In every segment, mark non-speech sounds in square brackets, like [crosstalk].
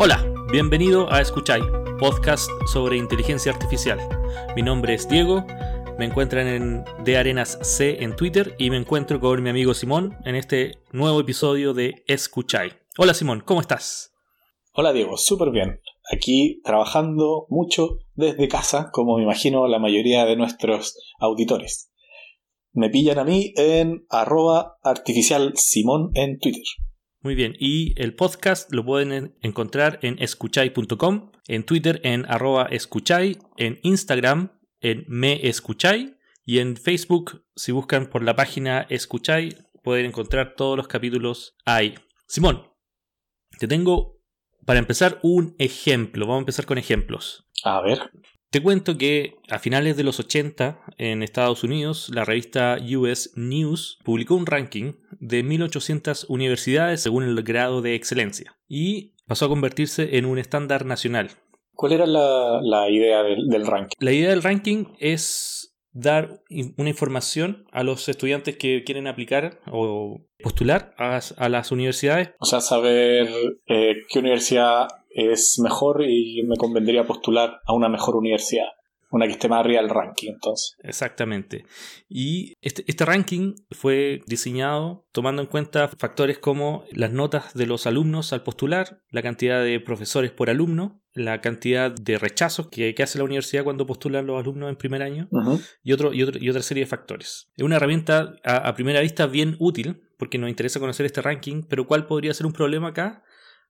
Hola, bienvenido a Escuchai, podcast sobre inteligencia artificial. Mi nombre es Diego, me encuentran en De Arenas C en Twitter y me encuentro con mi amigo Simón en este nuevo episodio de Escuchai. Hola Simón, ¿cómo estás? Hola Diego, súper bien. Aquí trabajando mucho desde casa, como me imagino la mayoría de nuestros auditores. Me pillan a mí en arroba artificial Simón en Twitter. Muy bien, y el podcast lo pueden encontrar en escuchay.com, en Twitter en arroba escuchay, en Instagram en me escuchay y en Facebook si buscan por la página escuchay pueden encontrar todos los capítulos ahí. Simón, te tengo para empezar un ejemplo, vamos a empezar con ejemplos. A ver. Te cuento que a finales de los 80 en Estados Unidos, la revista US News publicó un ranking de 1800 universidades según el grado de excelencia y pasó a convertirse en un estándar nacional. ¿Cuál era la, idea del, ranking? La idea del ranking es dar una información a los estudiantes que quieren aplicar o postular a, las universidades. O sea, saber eh, qué universidad es mejor y me convendría postular a una mejor universidad. Una que esté más arriba del ranking, entonces. Exactamente. Y este, este, ranking fue diseñado tomando en cuenta factores como las notas de los alumnos al postular, la cantidad de profesores por alumno, la cantidad de rechazos que, hace la universidad cuando postulan los alumnos en primer año y, otro, y, otro, y, otra serie de factores. Es una herramienta a primera vista bien útil porque nos interesa conocer este ranking, pero ¿cuál podría ser un problema acá?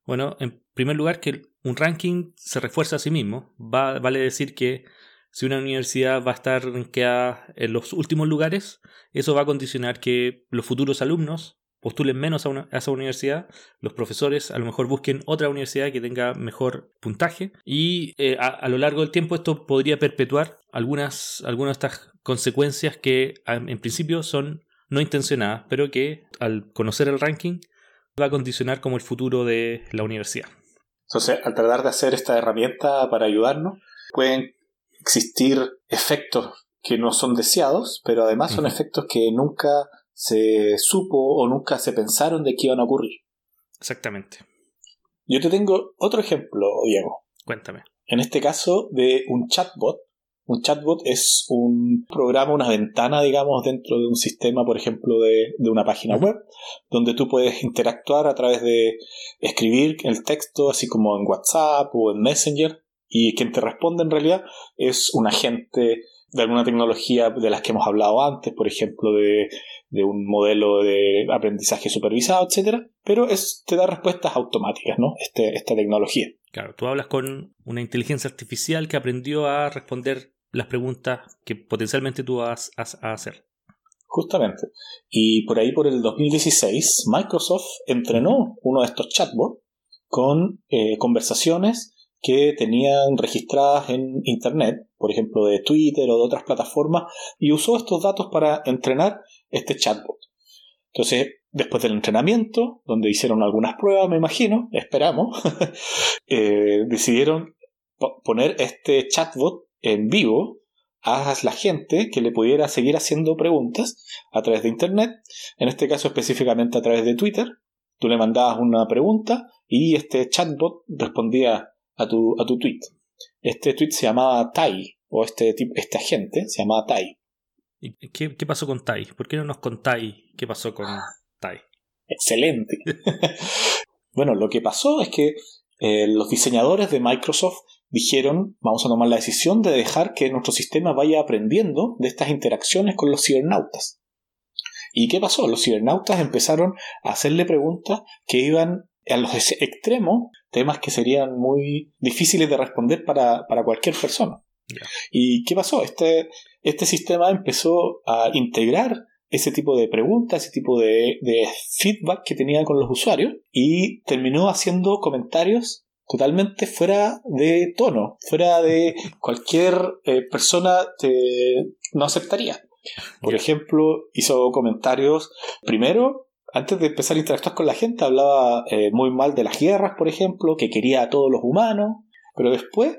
Bueno, en primer lugar, que un ranking se refuerza a sí mismo. vale decir que si una universidad va a estar en los últimos lugares, eso va a condicionar que los futuros alumnos postulen menos a, esa universidad, los profesores a lo mejor busquen otra universidad que tenga mejor puntaje y eh, a, lo largo del tiempo esto podría perpetuar algunas, algunas de estas consecuencias que en principio son no intencionadas, pero que al conocer el ranking va a condicionar como el futuro de la universidad. Entonces, al tratar de hacer esta herramienta para ayudarnos, pueden existir efectos que no son deseados, pero además son efectos que nunca se supo o nunca se pensaron de que iban a ocurrir. Exactamente. Yo te tengo otro ejemplo, Diego. Cuéntame. En este caso, de un chatbot un chatbot es un programa, una ventana, digamos, dentro de un sistema, por ejemplo, de, una página web, donde tú puedes interactuar a través de escribir el texto, así como en WhatsApp o en Messenger, y quien te responde en realidad es un agente de alguna tecnología de las que hemos hablado antes, por ejemplo, de, un modelo de aprendizaje supervisado, etcétera, pero es, te da respuestas automáticas, ¿no? Este, esta tecnología. Claro, tú hablas con una inteligencia artificial que aprendió a responder las preguntas que potencialmente tú vas a, hacer. Justamente. Y por ahí, por el 2016, Microsoft entrenó uno de estos chatbots con eh, conversaciones que tenían registradas en Internet, por ejemplo de Twitter o de otras plataformas, y usó estos datos para entrenar este chatbot. Entonces, después del entrenamiento, donde hicieron algunas pruebas, me imagino, esperamos, [laughs] eh, decidieron poner este chatbot en vivo a la gente que le pudiera seguir haciendo preguntas a través de Internet, en este caso específicamente a través de Twitter. Tú le mandabas una pregunta y este chatbot respondía a tu, a tu tweet. Este tweet se llamaba Tai, o este, este agente se llamaba Tai. ¿Y qué, qué pasó con Tai? ¿Por qué no nos contáis qué pasó con Tai? Excelente. [laughs] bueno, lo que pasó es que eh, los diseñadores de Microsoft dijeron, vamos a tomar la decisión de dejar que nuestro sistema vaya aprendiendo de estas interacciones con los cibernautas. ¿Y qué pasó? Los cibernautas empezaron a hacerle preguntas que iban a los extremos, temas que serían muy difíciles de responder para, cualquier persona. ¿Y qué pasó? Este, este sistema empezó a integrar ese tipo de preguntas, ese tipo de, de feedback que tenía con los usuarios y terminó haciendo comentarios totalmente fuera de tono, fuera de cualquier eh, persona te, no aceptaría. Por ejemplo, hizo comentarios, primero, antes de empezar a interactuar con la gente, hablaba eh, muy mal de las guerras, por ejemplo, que quería a todos los humanos. Pero después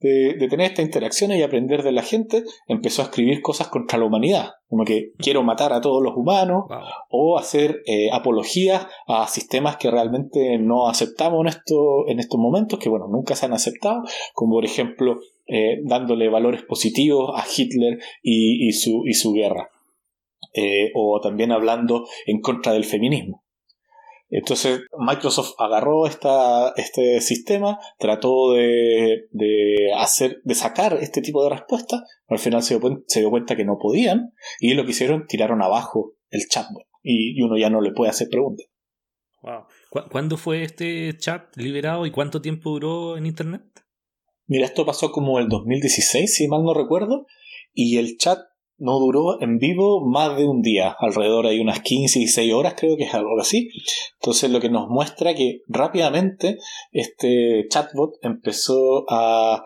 de, tener estas interacciones y aprender de la gente, empezó a escribir cosas contra la humanidad, como que quiero matar a todos los humanos o hacer eh, apologías a sistemas que realmente no aceptamos en, esto, en estos momentos, que bueno, nunca se han aceptado, como por ejemplo eh, dándole valores positivos a Hitler y, su, y su guerra. Eh, o también hablando en contra del feminismo. Entonces Microsoft agarró esta, este sistema, trató de, hacer, de sacar este tipo de respuestas, pero al final se dio, cuenta que no podían, y lo que hicieron, tiraron abajo el chatbot, y, uno ya no le puede hacer preguntas. Wow. ¿Cuándo fue este chat liberado y cuánto tiempo duró en Internet? Mira, esto pasó como el 2016, si mal no recuerdo, y el chat no duró en vivo más de un día, alrededor de unas 15 y 16 horas, creo que es algo así. Entonces, lo que nos muestra que rápidamente este chatbot empezó a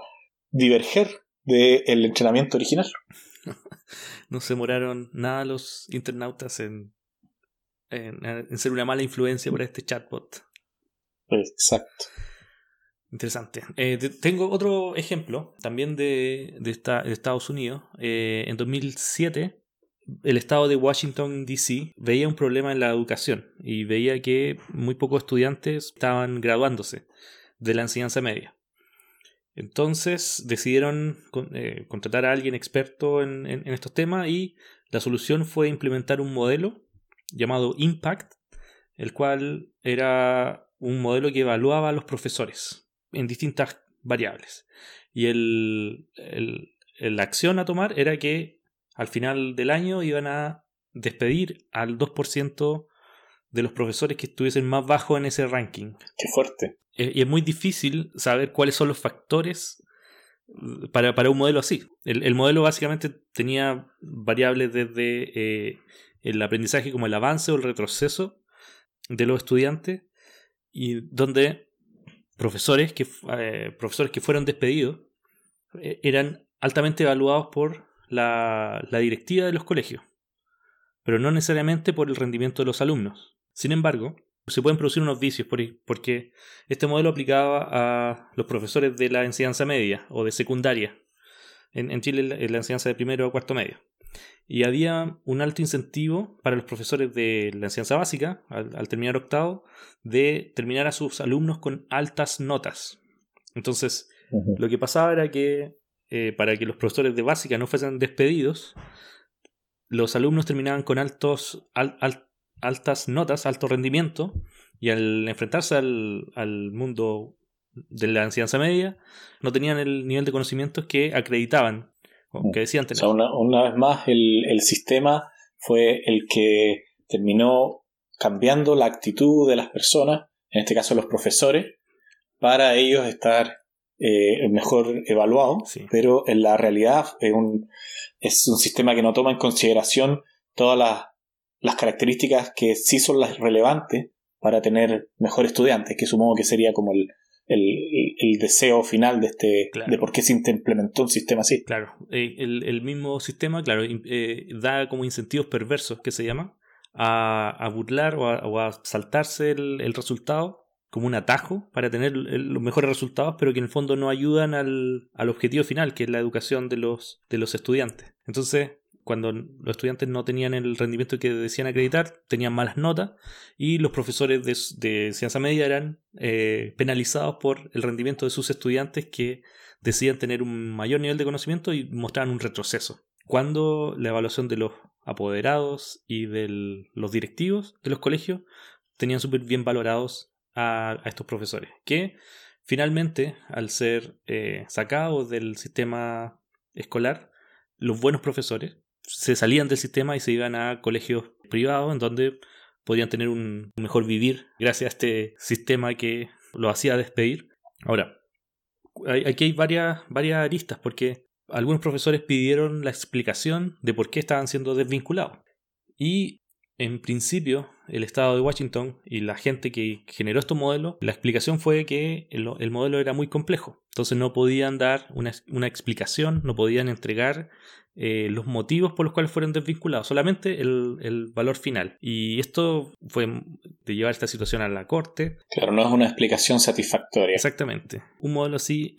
diverger del entrenamiento original. [laughs] no se demoraron nada los internautas en, en ser una mala influencia para este chatbot. Exacto. Interesante. Eh, tengo otro ejemplo también de, de, Estados Unidos. Eh, en 2007, el estado de Washington, D.C. veía un problema en la educación y veía que muy pocos estudiantes estaban graduándose de la enseñanza media. Entonces decidieron eh, contratar a alguien experto en, en estos temas y la solución fue implementar un modelo llamado Impact, el cual era un modelo que evaluaba a los profesores en distintas variables. Y el, la acción a tomar era que al final del año iban a despedir al 2% de los profesores que estuviesen más bajo en ese ranking. Qué fuerte. Eh, y es muy difícil saber cuáles son los factores mm, para, para un modelo así. El, modelo básicamente tenía variables desde eh, el aprendizaje como el avance o el retroceso de los estudiantes y donde profesores que, eh, profesores que fueron despedidos eh, eran altamente evaluados por la, directiva de los colegios, pero no necesariamente por el rendimiento de los alumnos. Sin embargo, se pueden producir unos vicios porque este modelo aplicaba a los profesores de la enseñanza media o de secundaria. En, Chile la enseñanza de primero a cuarto medio y había un alto incentivo para los profesores de la enseñanza básica, al, terminar octavo, de terminar a sus alumnos con altas notas. Entonces, lo que pasaba era que eh, para que los profesores de básica no fuesen despedidos, los alumnos terminaban con altos, altas notas, alto rendimiento, y al enfrentarse al, al mundo de la enseñanza media, no tenían el nivel de conocimientos que acreditaban que decían una, vez más, el, sistema fue el que terminó cambiando la actitud de las personas, en este caso los profesores, para ellos estar eh, mejor evaluados, pero en la realidad es un, es un sistema que no toma en consideración todas las, las características que sí son las relevantes para tener mejor estudiantes, que supongo que sería como el, el, deseo final de este de por qué se implementó un sistema así. Claro, eh, el, mismo sistema, claro, eh, da como incentivos perversos que se llama a, burlar o a, saltarse el, resultado como un atajo para tener los mejores resultados, pero que en el fondo no ayudan al, al objetivo final, que es la educación de los, de los estudiantes. Entonces, cuando los estudiantes no tenían el rendimiento que decían acreditar, tenían malas notas y los profesores de, ciencia media eran eh, penalizados por el rendimiento de sus estudiantes que decían tener un mayor nivel de conocimiento y mostraban un retroceso. Cuando la evaluación de los apoderados y de los directivos de los colegios tenían súper bien valorados a, estos profesores, que finalmente, al ser eh, sacados del sistema escolar, los buenos profesores se salían del sistema y se iban a colegios privados en donde podían tener un mejor vivir gracias a este sistema que lo hacía despedir. Ahora, aquí hay varias, varias aristas porque algunos profesores pidieron la explicación de por qué estaban siendo desvinculados. Y en principio, el estado de Washington y la gente que generó estos modelos, la explicación fue que el, modelo era muy complejo. Entonces no podían dar una, una explicación, no podían entregar eh, los motivos por los cuales fueron desvinculados, solamente el, valor final. Y esto fue de llevar esta situación a la corte. Claro, no es una explicación satisfactoria. Exactamente. Un modelo así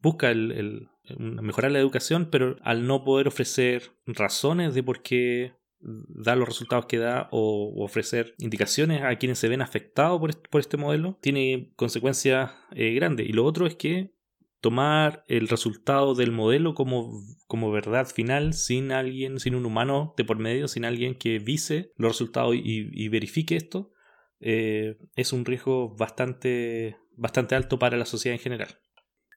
busca el, mejorar la educación, pero al no poder ofrecer razones de por qué da los resultados que da o, ofrecer indicaciones a quienes se ven afectados por este, modelo, tiene consecuencias eh, grandes. Y lo otro es que tomar el resultado del modelo como, como verdad final sin alguien, sin un humano de por medio, sin alguien que vise los resultados y, verifique esto, eh, es un riesgo bastante, bastante alto para la sociedad en general.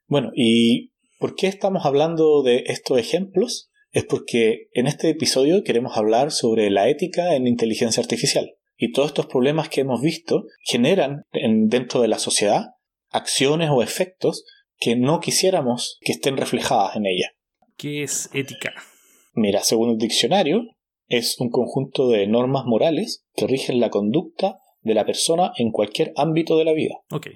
Bueno, ¿y por qué estamos hablando de estos ejemplos? Es porque en este episodio queremos hablar sobre la ética en inteligencia artificial. Y todos estos problemas que hemos visto generan dentro de la sociedad acciones o efectos que no quisiéramos que estén reflejadas en ella. ¿Qué es ética? Mira, según el diccionario, es un conjunto de normas morales que rigen la conducta de la persona en cualquier ámbito de la vida. Ok.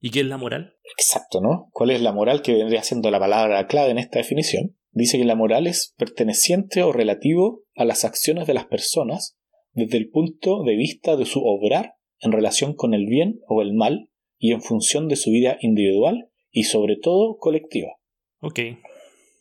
¿Y qué es la moral? Exacto, ¿no? ¿Cuál es la moral que vendría siendo la palabra clave en esta definición? Dice que la moral es perteneciente o relativo a las acciones de las personas desde el punto de vista de su obrar en relación con el bien o el mal y en función de su vida individual y sobre todo colectiva. Ok.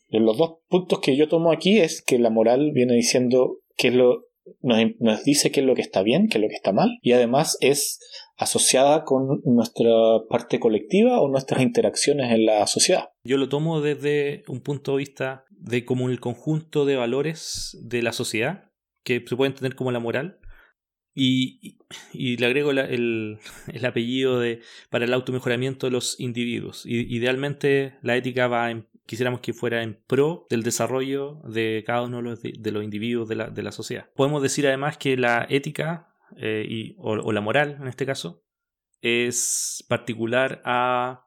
Los dos puntos que yo tomo aquí es que la moral viene diciendo qué es lo nos, dice qué es lo que está bien, qué es lo que está mal, y además es asociada con nuestra parte colectiva o nuestras interacciones en la sociedad. Yo lo tomo desde un punto de vista de como el conjunto de valores de la sociedad, que se puede entender como la moral, y, le agrego [laughs] el, apellido de, para el automejoramiento de los individuos. Y, idealmente la ética va en, quisiéramos que fuera en pro del desarrollo de cada uno de los, individuos de la, sociedad. Podemos decir además que la ética eh, y, o, la moral en este caso es particular a,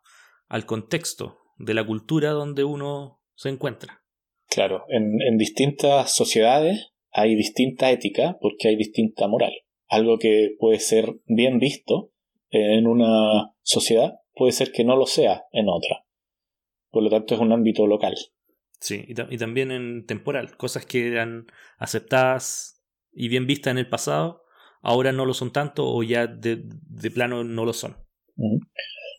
al contexto de la cultura donde uno se encuentra. Claro, en, en distintas sociedades hay distinta ética porque hay distinta moral algo que puede ser bien visto en una sociedad, puede ser que no lo sea en otra. Por lo tanto, es un ámbito local. Sí, y, también en temporal. Cosas que eran aceptadas y bien vistas en el pasado, ahora no lo son tanto o ya de, plano no lo son.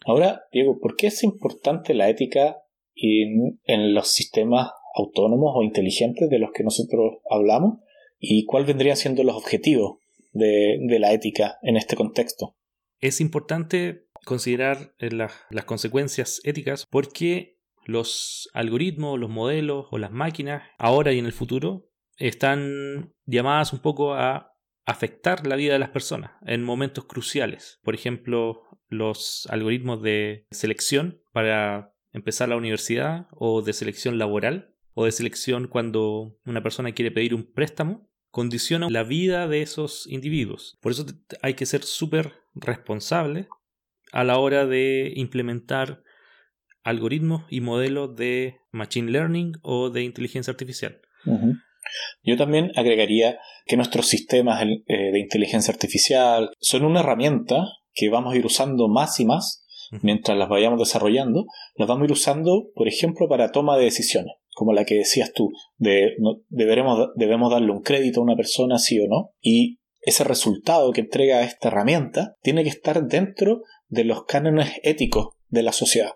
Ahora, Diego, ¿por qué es importante la ética en, en los sistemas autónomos o inteligentes de los que nosotros hablamos? ¿Y cuál vendrían siendo los objetivos de, la ética en este contexto. Es importante considerar eh, las consecuencias éticas porque los algoritmos, los modelos o las máquinas, ahora y en el futuro, están llamadas un poco a afectar la vida de las personas en momentos cruciales. Por ejemplo, los algoritmos de selección para empezar la universidad o de selección laboral o de selección cuando una persona quiere pedir un préstamo condiciona la vida de esos individuos. Por eso hay que ser súper responsable a la hora de implementar algoritmos y modelos de machine learning o de inteligencia artificial. Yo también agregaría que nuestros sistemas eh, de inteligencia artificial son una herramienta que vamos a ir usando más y más mientras las vayamos desarrollando, las vamos a ir usando, por ejemplo, para toma de decisiones como la que decías tú, de deberemos, debemos darle un crédito a una persona sí o no, y ese resultado que entrega esta herramienta tiene que estar dentro de los cánones éticos de la sociedad.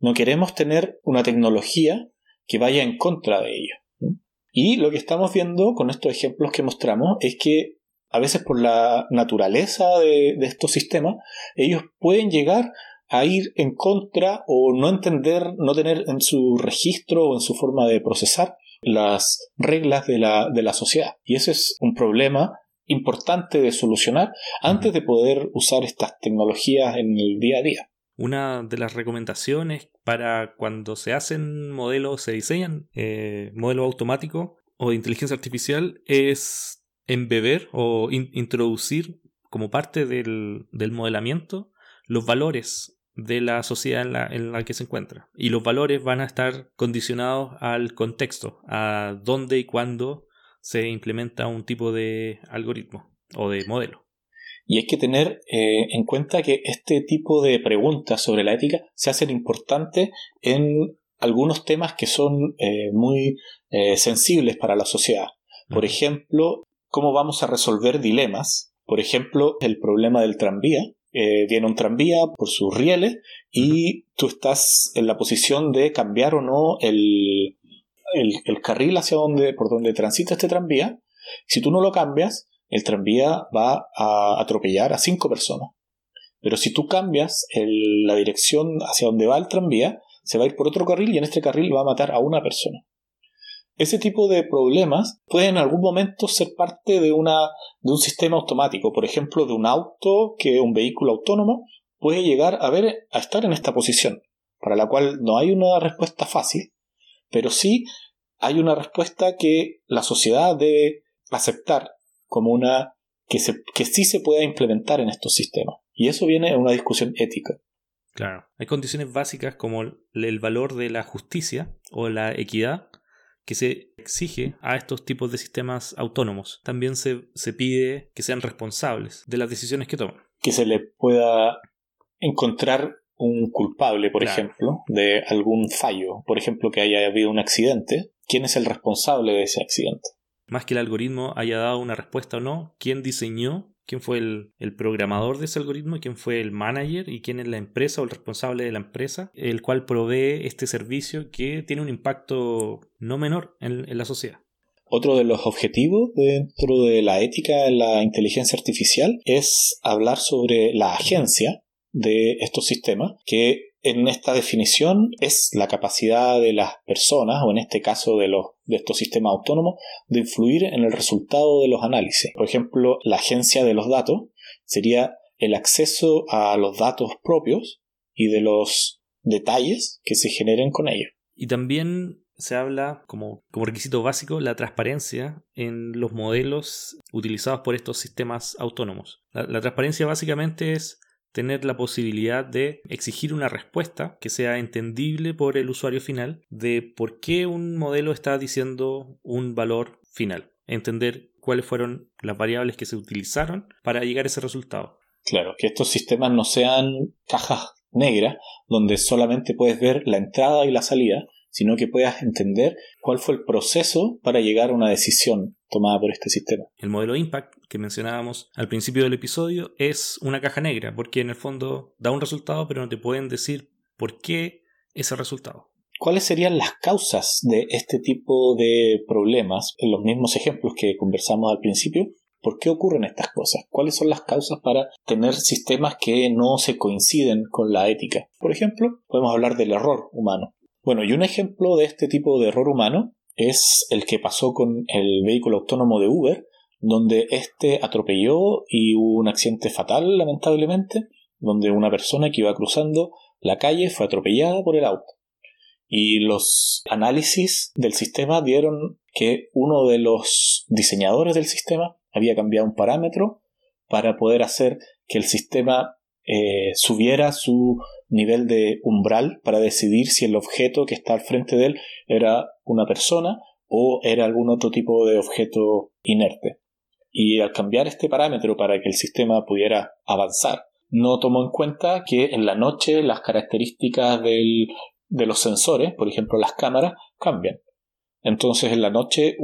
No queremos tener una tecnología que vaya en contra de ello. Y lo que estamos viendo con estos ejemplos que mostramos es que a veces por la naturaleza de, de estos sistemas, ellos pueden llegar a ir en contra o no entender, no tener en su registro o en su forma de procesar las reglas de la, de la sociedad. Y ese es un problema importante de solucionar antes de poder usar estas tecnologías en el día a día. Una de las recomendaciones para cuando se hacen modelos, se diseñan eh, modelos automáticos o de inteligencia artificial es embeber o introducir como parte del, del modelamiento los valores de la sociedad en la, en la, que se encuentra. Y los valores van a estar condicionados al contexto, a dónde y cuándo se implementa un tipo de algoritmo o de modelo. Y hay que tener eh, en cuenta que este tipo de preguntas sobre la ética se hacen importantes en algunos temas que son eh, muy eh, sensibles para la sociedad. Por ejemplo, cómo vamos a resolver dilemas. Por ejemplo, el problema del tranvía eh, viene un tranvía por sus rieles y tú estás en la posición de cambiar o no el, el, carril hacia donde, por donde transita este tranvía. Si tú no lo cambias, el tranvía va a atropellar a cinco personas. Pero si tú cambias la dirección hacia donde va el tranvía, se va a ir por otro carril y en este carril va a matar a una persona. Ese tipo de problemas pueden en algún momento ser parte de, una, de un sistema automático, por ejemplo, de un auto que un vehículo autónomo puede llegar a ver a estar en esta posición, para la cual no hay una respuesta fácil, pero sí hay una respuesta que la sociedad debe aceptar como una que, se, que sí se pueda implementar en estos sistemas. Y eso viene en una discusión ética. Claro, hay condiciones básicas como el valor de la justicia o la equidad que se exige a estos tipos de sistemas autónomos. También se, se pide que sean responsables de las decisiones que toman. Que se le pueda encontrar un culpable, por ejemplo, de algún fallo. Por ejemplo, que haya habido un accidente. ¿Quién es el responsable de ese accidente? Más que el algoritmo haya dado una respuesta o no, ¿quién diseñó quién fue el, programador de ese algoritmo, quién fue el manager y quién es la empresa o el responsable de la empresa, el cual provee este servicio que tiene un impacto no menor en, en la sociedad. Otro de los objetivos dentro de la ética en la inteligencia artificial es hablar sobre la agencia de estos sistemas, que en esta definición es la capacidad de las personas, o en este caso de, los, de estos sistemas autónomos, de influir en el resultado de los análisis. Por ejemplo, la agencia de los datos sería el acceso a los datos propios y de los detalles que se generen con ellos. Y también se habla como, como, requisito básico la transparencia en los modelos utilizados por estos sistemas autónomos. la transparencia básicamente es tener la posibilidad de exigir una respuesta que sea entendible por el usuario final de por qué un modelo está diciendo un valor final. Entender cuáles fueron las variables que se utilizaron para llegar a ese resultado. Claro, que estos sistemas no sean cajas negras donde solamente puedes ver la entrada y la salida, sino que puedas entender cuál fue el proceso para llegar a una decisión tomada por este sistema. El modelo Impact que mencionábamos al principio del episodio es una caja negra, porque en el fondo da un resultado, pero no te pueden decir por qué ese resultado. ¿Cuáles serían las causas de este tipo de problemas? En los mismos ejemplos que conversamos al principio, ¿Por qué ocurren estas cosas? ¿Cuáles son las causas para tener sistemas que no se coinciden con la ética? Por ejemplo, podemos hablar del error humano. Bueno, y un ejemplo de este tipo de error humano es el que pasó con el vehículo autónomo de Uber, donde este atropelló y hubo un accidente fatal, lamentablemente, donde una persona que iba cruzando la calle fue atropellada por el auto. Y los análisis del sistema dieron que uno de los diseñadores del sistema había cambiado un parámetro para poder hacer que el sistema eh, subiera su nivel de umbral para decidir si el objeto que está al frente de él era una persona o era algún otro tipo de objeto inerte. Y al cambiar este parámetro para que el sistema pudiera avanzar, no tomó en cuenta que en la noche las características del, de los sensores, por ejemplo las cámaras, cambian. Entonces en la noche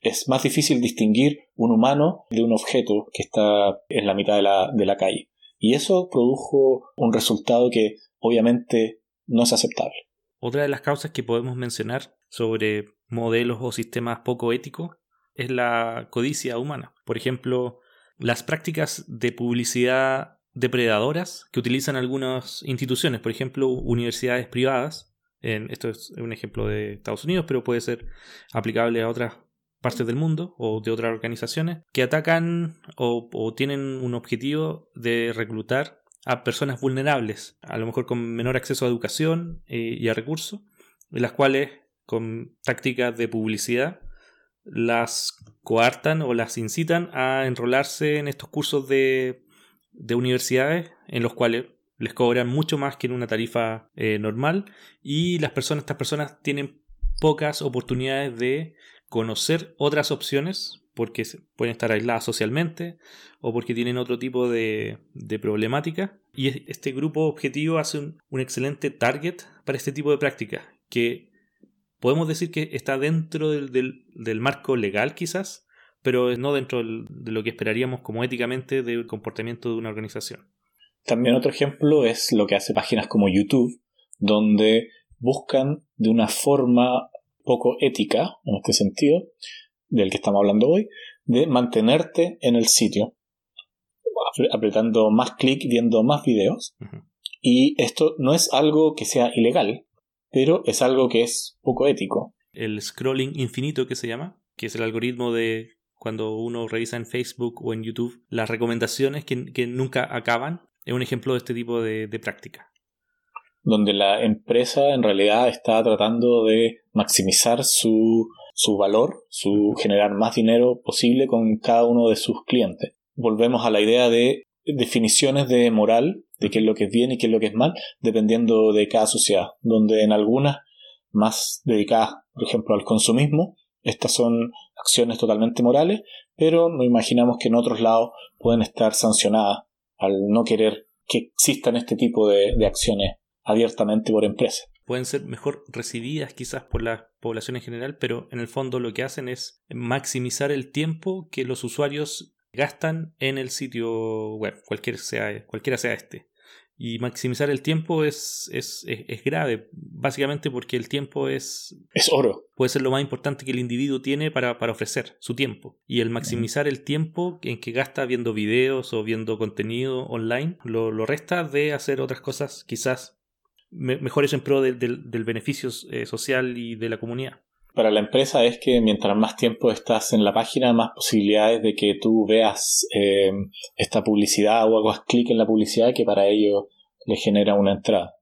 es más difícil distinguir un humano de un objeto que está en la mitad de la, de la calle. Y eso produjo un resultado que obviamente no es aceptable. Otra de las causas que podemos mencionar sobre modelos o sistemas poco éticos es la codicia humana. Por ejemplo, las prácticas de publicidad depredadoras que utilizan algunas instituciones, por ejemplo, universidades privadas. esto es un ejemplo de Estados Unidos, pero puede ser aplicable a otras partes del mundo o de otras organizaciones que atacan o, tienen un objetivo de reclutar a personas vulnerables, a lo mejor con menor acceso a educación eh, y a recursos, en las cuales con tácticas de publicidad las coartan o las incitan a enrolarse en estos cursos de, de universidades en los cuales les cobran mucho más que en una tarifa eh, normal y las personas, estas personas tienen pocas oportunidades de conocer otras opciones porque pueden estar aisladas socialmente o porque tienen otro tipo de, problemática. Y este grupo objetivo hace un, excelente target para este tipo de práctica, que podemos decir que está dentro del, marco legal quizás, pero no dentro de lo que esperaríamos como éticamente del comportamiento de una organización. También otro ejemplo es lo que hace páginas como YouTube, donde buscan de una forma poco ética, en este sentido, del que estamos hablando hoy, de mantenerte en el sitio, apretando más clic, viendo más videos. Y esto no es algo que sea ilegal, pero es algo que es poco ético. El scrolling infinito que se llama, que es el algoritmo de cuando uno revisa en Facebook o en YouTube las recomendaciones que, nunca acaban, es un ejemplo de este tipo de, de práctica. Donde la empresa en realidad está tratando de maximizar su, su valor, su generar más dinero posible con cada uno de sus clientes. Volvemos a la idea de definiciones de moral, de qué es lo que es bien y qué es lo que es mal, dependiendo de cada sociedad, donde en algunas más dedicadas, por ejemplo, al consumismo, estas son acciones totalmente morales, pero no imaginamos que en otros lados pueden estar sancionadas al no querer que existan este tipo de, de acciones abiertamente por empresas. Pueden ser mejor recibidas quizás por la población en general, pero en el fondo lo que hacen es maximizar el tiempo que los usuarios gastan en el sitio web, cualquiera sea, cualquiera sea este. Y maximizar el tiempo es, es, es, grave, básicamente porque el tiempo es... Es oro. Puede ser lo más importante que el individuo tiene para, para ofrecer, su tiempo. Y el maximizar el tiempo en que gasta viendo videos o viendo contenido online, lo, lo resta de hacer otras cosas quizás mejores en pro del beneficio eh, social y de la comunidad para la empresa es que mientras más tiempo estás en la página, más posibilidades de que tú veas eh, esta publicidad o hagas clic en la publicidad que para ello le genera una entrada.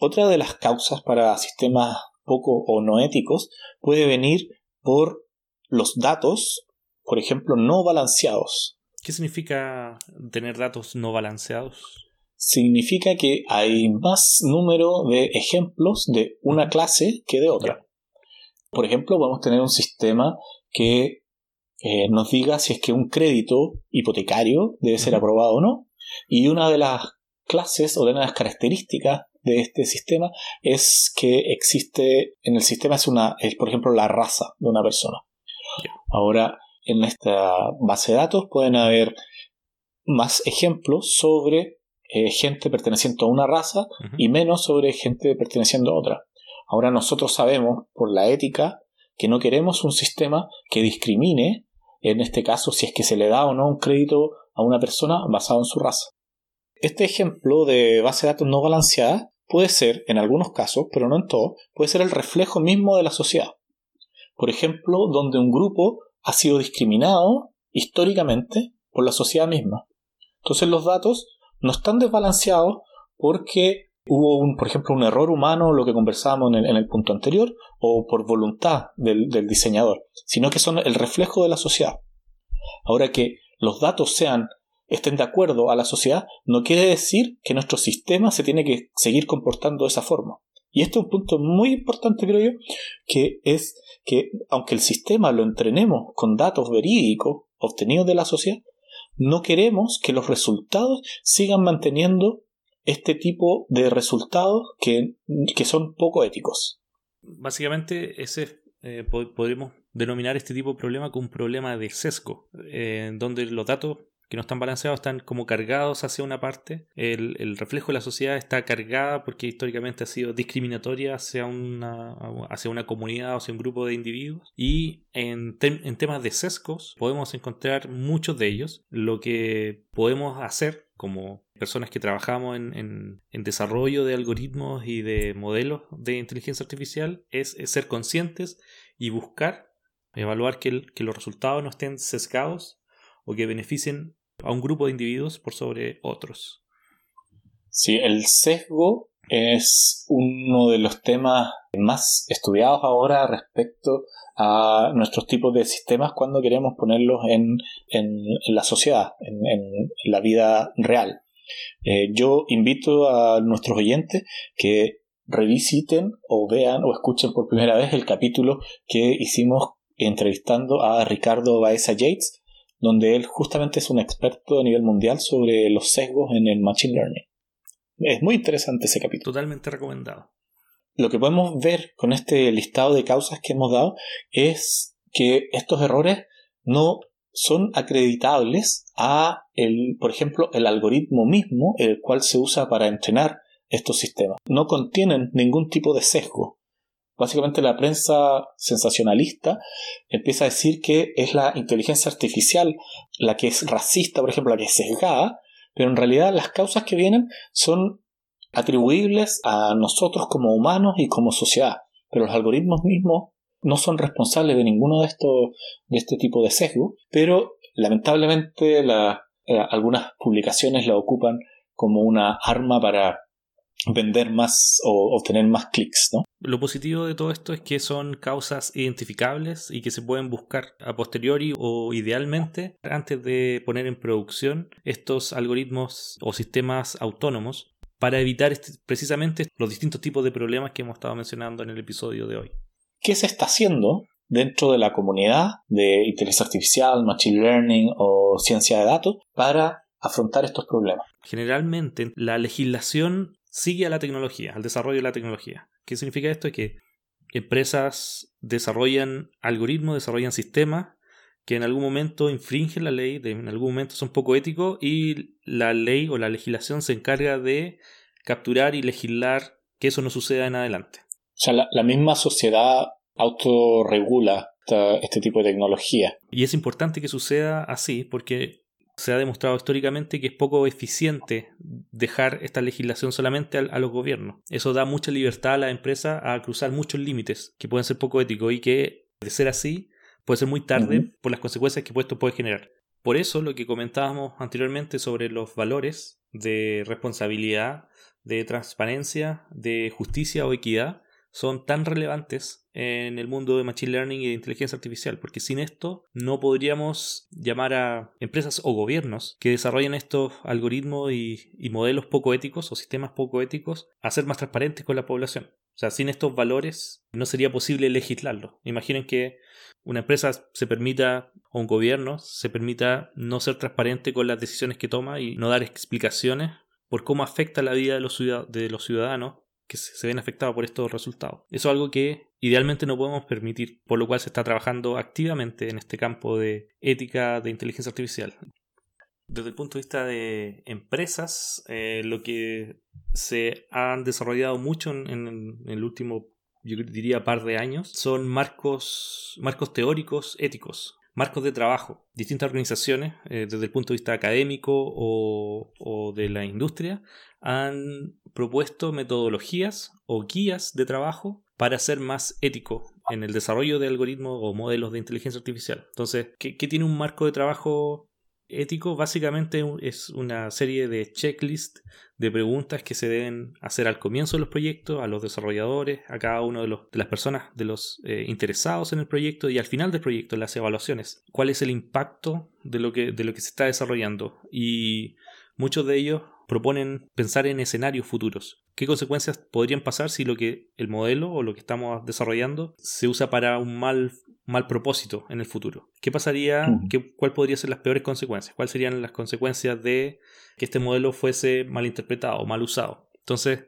Otra de las causas para sistemas poco o no éticos puede venir por los datos, por ejemplo, no balanceados. ¿Qué significa tener datos no balanceados? Significa que hay más número de ejemplos de una clase que de otra. Por ejemplo, podemos tener un sistema que eh, nos diga si es que un crédito hipotecario debe ser aprobado o no. Y una de las clases o de las características de este sistema es que existe en el sistema es una es por ejemplo la raza de una persona. Ahora en esta base de datos pueden haber más ejemplos sobre eh, gente perteneciente a una raza y menos sobre gente perteneciendo a otra. Ahora nosotros sabemos por la ética que no queremos un sistema que discrimine, en este caso, si es que se le da o no un crédito a una persona basado en su raza. Este ejemplo de base de datos no balanceada puede ser, en algunos casos, pero no en todos, puede ser el reflejo mismo de la sociedad. Por ejemplo, donde un grupo ha sido discriminado históricamente por la sociedad misma. Entonces los datos no están desbalanceados porque hubo, un, por ejemplo, un error humano, lo que conversábamos en el, punto anterior, o por voluntad del, diseñador, sino que son el reflejo de la sociedad. Ahora que los datos sean estén de acuerdo a la sociedad, no quiere decir que nuestro sistema se tiene que seguir comportando de esa forma. Y este es un punto muy importante, creo yo, que es que aunque el sistema lo entrenemos con datos verídicos obtenidos de la sociedad, no queremos que los resultados sigan manteniendo este tipo de resultados que, son poco éticos. Básicamente, ese eh, podríamos denominar este tipo de problema como un problema de sesgo, eh, donde los datos que no están balanceados están como cargados hacia una parte, el, reflejo de la sociedad está cargada porque históricamente ha sido discriminatoria hacia una, hacia una comunidad o hacia un grupo de individuos y en, en temas de sesgos podemos encontrar muchos de ellos. Lo que podemos hacer como personas que trabajamos en, desarrollo de algoritmos y de modelos de inteligencia artificial es, ser conscientes y buscar, evaluar que, los resultados no estén sesgados o que beneficien a un grupo de individuos por sobre otros. Sí, el sesgo es uno de los temas más estudiados ahora respecto a nuestros tipos de sistemas cuando queremos ponerlos en, la sociedad, en, la vida real. Eh, yo invito a nuestros oyentes que revisiten o vean o escuchen por primera vez el capítulo que hicimos entrevistando a Ricardo Baeza Yates, donde él justamente es un experto a nivel mundial sobre los sesgos en el Machine Learning. Es muy interesante ese capítulo. Totalmente recomendado. Lo que podemos ver con este listado de causas que hemos dado es que estos errores no son acreditables a el, por ejemplo, el algoritmo mismo, el cual se usa para entrenar estos sistemas. No contienen ningún tipo de sesgo. Básicamente la prensa sensacionalista empieza a decir que es la inteligencia artificial la que es racista, por ejemplo, la que es sesgada, pero en realidad las causas que vienen son atribuibles a nosotros como humanos y como sociedad. Pero los algoritmos mismos no son responsables de ninguno de estos de este tipo de sesgo, pero lamentablemente eh, algunas publicaciones la ocupan como una arma para vender más o obtener más clics, ¿no? Lo positivo de todo esto es que son causas identificables y que se pueden buscar a posteriori o idealmente antes de poner en producción estos algoritmos o sistemas autónomos para evitar este, precisamente los distintos tipos de problemas que hemos estado mencionando en el episodio de hoy. ¿Qué se está haciendo dentro de la comunidad de inteligencia artificial, machine learning o ciencia de datos para afrontar estos problemas? Generalmente la legislación sigue a la tecnología, al desarrollo de la tecnología. ¿Qué significa esto? Que empresas desarrollan algoritmos, desarrollan sistemas que en algún momento infringen la ley, en algún momento son poco éticos y la ley o la legislación se encarga de capturar y legislar que eso no suceda en adelante. O sea, la, misma sociedad autorregula este tipo de tecnología. Y es importante que suceda así porque se ha demostrado históricamente que es poco eficiente dejar esta legislación solamente a, los gobiernos. Eso da mucha libertad a la empresa a cruzar muchos límites que pueden ser poco éticos y que, de ser así, puede ser muy tarde por las consecuencias que esto puede generar. Por eso, lo que comentábamos anteriormente sobre los valores de responsabilidad, de transparencia, de justicia o equidad, son tan relevantes en el mundo de Machine Learning y de inteligencia artificial, porque sin esto no podríamos llamar a empresas o gobiernos que desarrollan estos algoritmos y, modelos poco éticos o sistemas poco éticos a ser más transparentes con la población. O sea, sin estos valores no sería posible legislarlo. Imaginen que una empresa se permita, o un gobierno se permita no ser transparente con las decisiones que toma y no dar explicaciones por cómo afecta la vida de los, ciudadanos que se ven afectados por estos resultados. Eso es algo que idealmente no podemos permitir, por lo cual se está trabajando activamente en este campo de ética de inteligencia artificial. Desde el punto de vista de empresas, eh, lo que se han desarrollado mucho en, el último, yo diría, par de años, son marcos, marcos teóricos éticos marcos de trabajo. Distintas organizaciones, eh, desde el punto de vista académico o, de la industria, han propuesto metodologías o guías de trabajo para ser más ético en el desarrollo de algoritmos o modelos de inteligencia artificial. Entonces, ¿qué, qué tiene un marco de trabajo ético? Básicamente es una serie de checklists de preguntas que se deben hacer al comienzo de los proyectos, a los desarrolladores, a cada uno de, los, de las personas, de los eh, interesados en el proyecto y al final del proyecto, las evaluaciones. ¿Cuál es el impacto de lo que, de lo que se está desarrollando? Y muchos de ellos proponen pensar en escenarios futuros. ¿Qué consecuencias podrían pasar si lo que el modelo o lo que estamos desarrollando se usa para un mal, mal propósito en el futuro? ¿Qué pasaría? Qué, ¿Cuál podrían ser las peores consecuencias? ¿Cuáles serían las consecuencias de que este modelo fuese mal interpretado o mal usado? Entonces,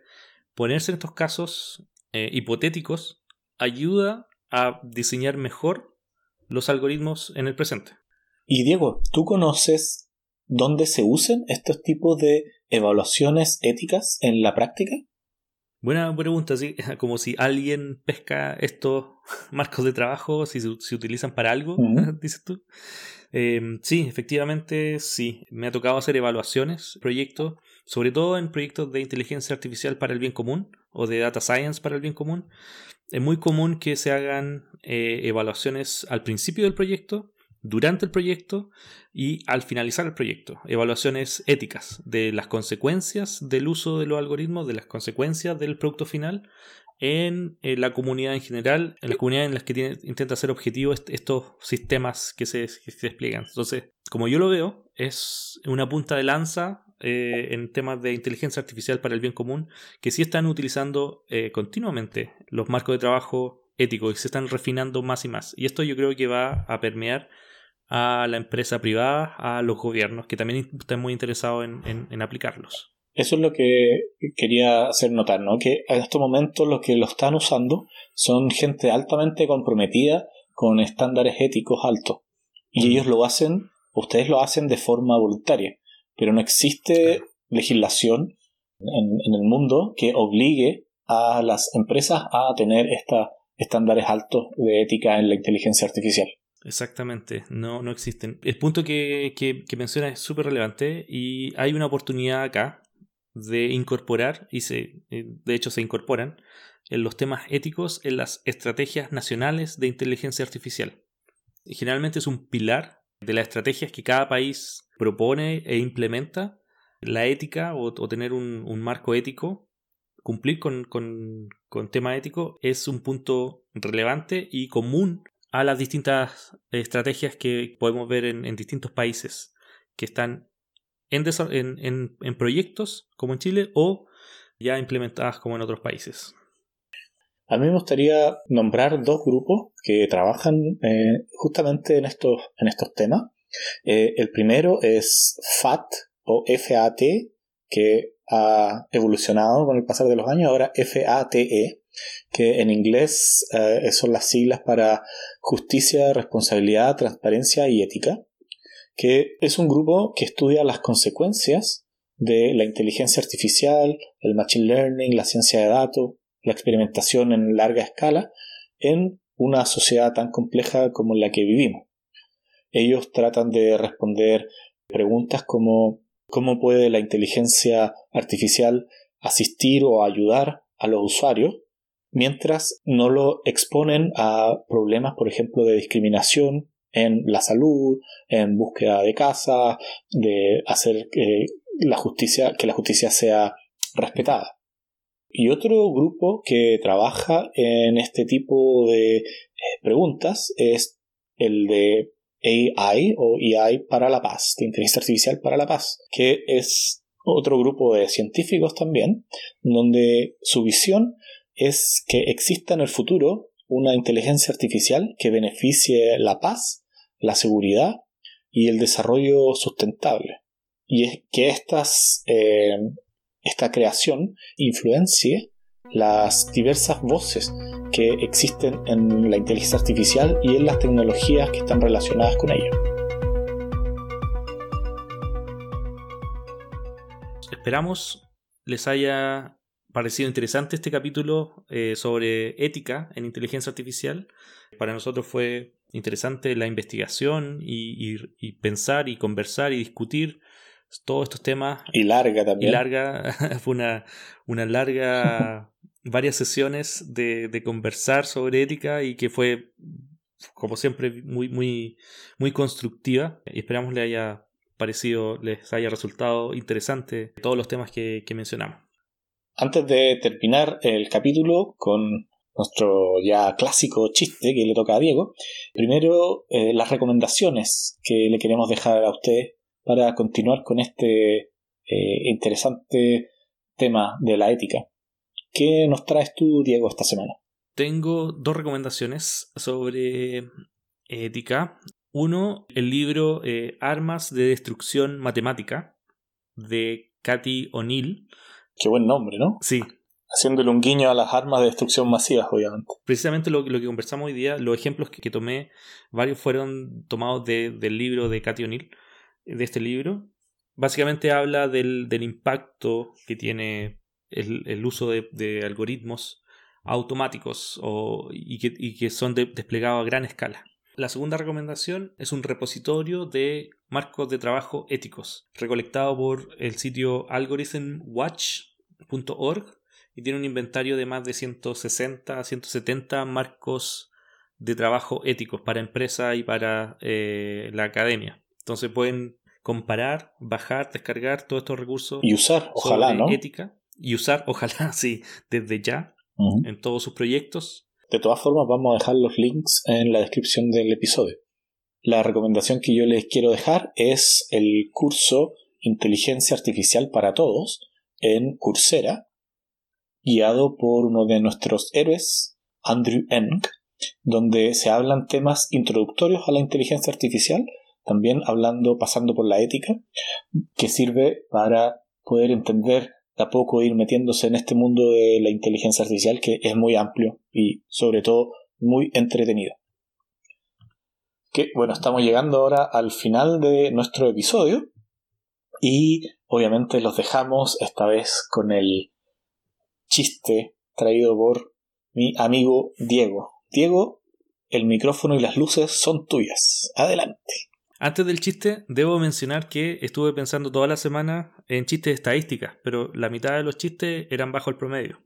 ponerse en estos casos eh, hipotéticos ayuda a diseñar mejor los algoritmos en el presente. Y Diego, ¿tú conoces dónde se usan estos tipos de evaluaciones éticas en la práctica? Buena pregunta, sí. [laughs] Como si alguien pesca estos [laughs] marcos de trabajo, si se, utilizan para algo, [laughs] dices tú. Em, sí, efectivamente, sí. Me ha tocado hacer evaluaciones, proyectos, sobre todo en proyectos de inteligencia artificial para el bien común o de data science para el bien común. Es muy común que se hagan eh, evaluaciones al principio del proyecto durante el proyecto y al finalizar el proyecto. Evaluaciones éticas de las consecuencias del uso de los algoritmos, de las consecuencias del producto final en, la comunidad en general, en las comunidades en las que intenta ser objetivo estos sistemas que se, despliegan. Entonces, como yo lo veo, es una punta de lanza eh, en temas de inteligencia artificial para el bien común, que sí están utilizando eh, continuamente los marcos de trabajo éticos y se están refinando más y más. Y esto yo creo que va a permear a la empresa privada, a los gobiernos, que también están muy interesados en, aplicarlos. Eso es lo que quería hacer notar, ¿no? Que en estos momentos los que lo están usando son gente altamente comprometida con estándares éticos altos. Y ellos lo hacen, ustedes lo hacen de forma voluntaria, pero no existe legislación en, el mundo que obligue a las empresas a tener estos estándares altos de ética en la inteligencia artificial. Exactamente, no, no existen. El punto que, que, menciona es súper relevante y hay una oportunidad acá de incorporar, y se, eh, de hecho se incorporan, en los temas éticos en las estrategias nacionales de inteligencia artificial. generalmente es un pilar de las estrategias que cada país propone e implementa la ética o, tener un, marco ético, cumplir con, con, tema ético, es un punto relevante y común a las distintas estrategias que podemos ver en, distintos países que están en, proyectos como en Chile o ya implementadas como en otros países. A mí me gustaría nombrar dos grupos que trabajan eh, justamente en estos, en estos temas. Eh, el primero es FAT o FAT, que ha evolucionado con el pasar de los años, ahora FATE, que en inglés eh, son las siglas para Justicia, Responsabilidad, Transparencia y Ética, que es un grupo que estudia las consecuencias de la inteligencia artificial, el machine learning, la ciencia de datos, la experimentación en larga escala en una sociedad tan compleja como la que vivimos. Ellos tratan de responder preguntas como cómo puede la inteligencia artificial asistir o ayudar a los usuarios mientras no lo exponen a problemas, por ejemplo, de discriminación en la salud, en búsqueda de casa, de hacer que la justicia, que la justicia sea respetada. Y otro grupo que trabaja en este tipo de eh, preguntas es el de AI o AI para la paz, de inteligencia artificial para la paz, que es otro grupo de científicos también, donde su visión es que exista en el futuro una inteligencia artificial que beneficie la paz, la seguridad y el desarrollo sustentable. Y es que eh, esta creación influencie las diversas voces que existen en la inteligencia artificial y en las tecnologías que están relacionadas con ella. Esperamos les haya parecido interesante este capítulo eh, sobre ética en inteligencia artificial. Para nosotros fue interesante la investigación y, pensar y conversar y discutir todos estos temas. Y larga también. Y larga, [laughs] fue una, una larga [laughs] varias sesiones de, de, conversar sobre ética y que fue, como siempre, muy, muy, muy constructiva. Y esperamos le haya parecido, les haya resultado interesante todos los temas que, que mencionamos. Antes de terminar el capítulo con nuestro ya clásico chiste que le toca a Diego, primero eh, las recomendaciones que le queremos dejar a usted para continuar con este eh, interesante tema de la ética. ¿Qué nos traes tú, Diego, esta semana? Tengo dos recomendaciones sobre ética. Uno, el libro eh, Armas de Destrucción Matemática de Cathy O'Neill. Qué buen nombre, ¿no? Sí. Haciéndole un guiño a las armas de destrucción masivas, obviamente. Precisamente lo, lo que conversamos hoy día, los ejemplos que, tomé, varios fueron tomados del libro de Cathy O'Neill, de este libro. Básicamente habla del, del impacto que tiene el, uso de, algoritmos automáticos y, que, son desplegados a gran escala. La segunda recomendación es un repositorio de marcos de trabajo éticos, recolectado por el sitio algorithmwatch.org y tiene un inventario de más de 160 a 170 marcos de trabajo éticos para empresas y para eh, la academia. Entonces pueden comparar, bajar, descargar todos estos recursos y usar, ojalá, ¿no? ética y usar, ojalá, [laughs] sí, desde ya en todos sus proyectos. De todas formas, vamos a dejar los links en la descripción del episodio. La recomendación que yo les quiero dejar es el curso Inteligencia Artificial para Todos en Coursera, guiado por uno de nuestros héroes, Andrew Eng, donde se hablan temas introductorios a la inteligencia artificial, también hablando, pasando por la ética, que sirve para poder entender a poco ir metiéndose en este mundo de la inteligencia artificial que es muy amplio y sobre todo muy entretenido. que, bueno, estamos llegando ahora al final de nuestro episodio y obviamente los dejamos esta vez con el chiste traído por mi amigo Diego. Diego, el micrófono y las luces son tuyas. Adelante. Antes del chiste, debo mencionar que estuve pensando toda la semana en chistes estadísticas, pero la mitad de los chistes eran bajo el promedio.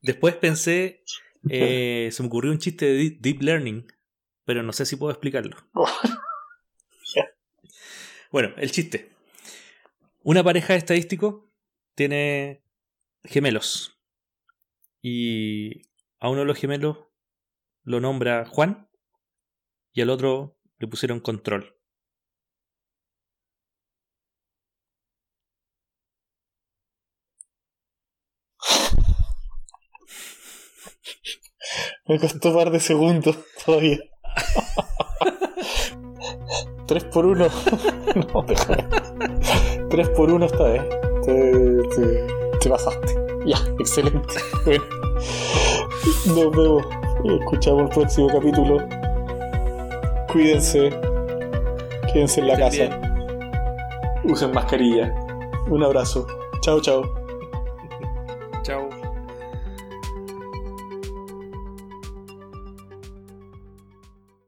Después pensé, eh, se me ocurrió un chiste de deep learning, pero no sé si puedo explicarlo. Bueno, el chiste. Una pareja de estadísticos tiene gemelos. Y a uno de los gemelos lo nombra Juan y al otro le pusieron control. Me costó un par de segundos todavía. 3 por 1 no, 3 por 1 esta vez. Te, te, te pasaste. Ya, excelente. Bueno, nos vemos. Escuchamos el próximo capítulo. Cuídense. Quédense en la casa. Usen mascarilla. Un abrazo. Chao, chao. Chao.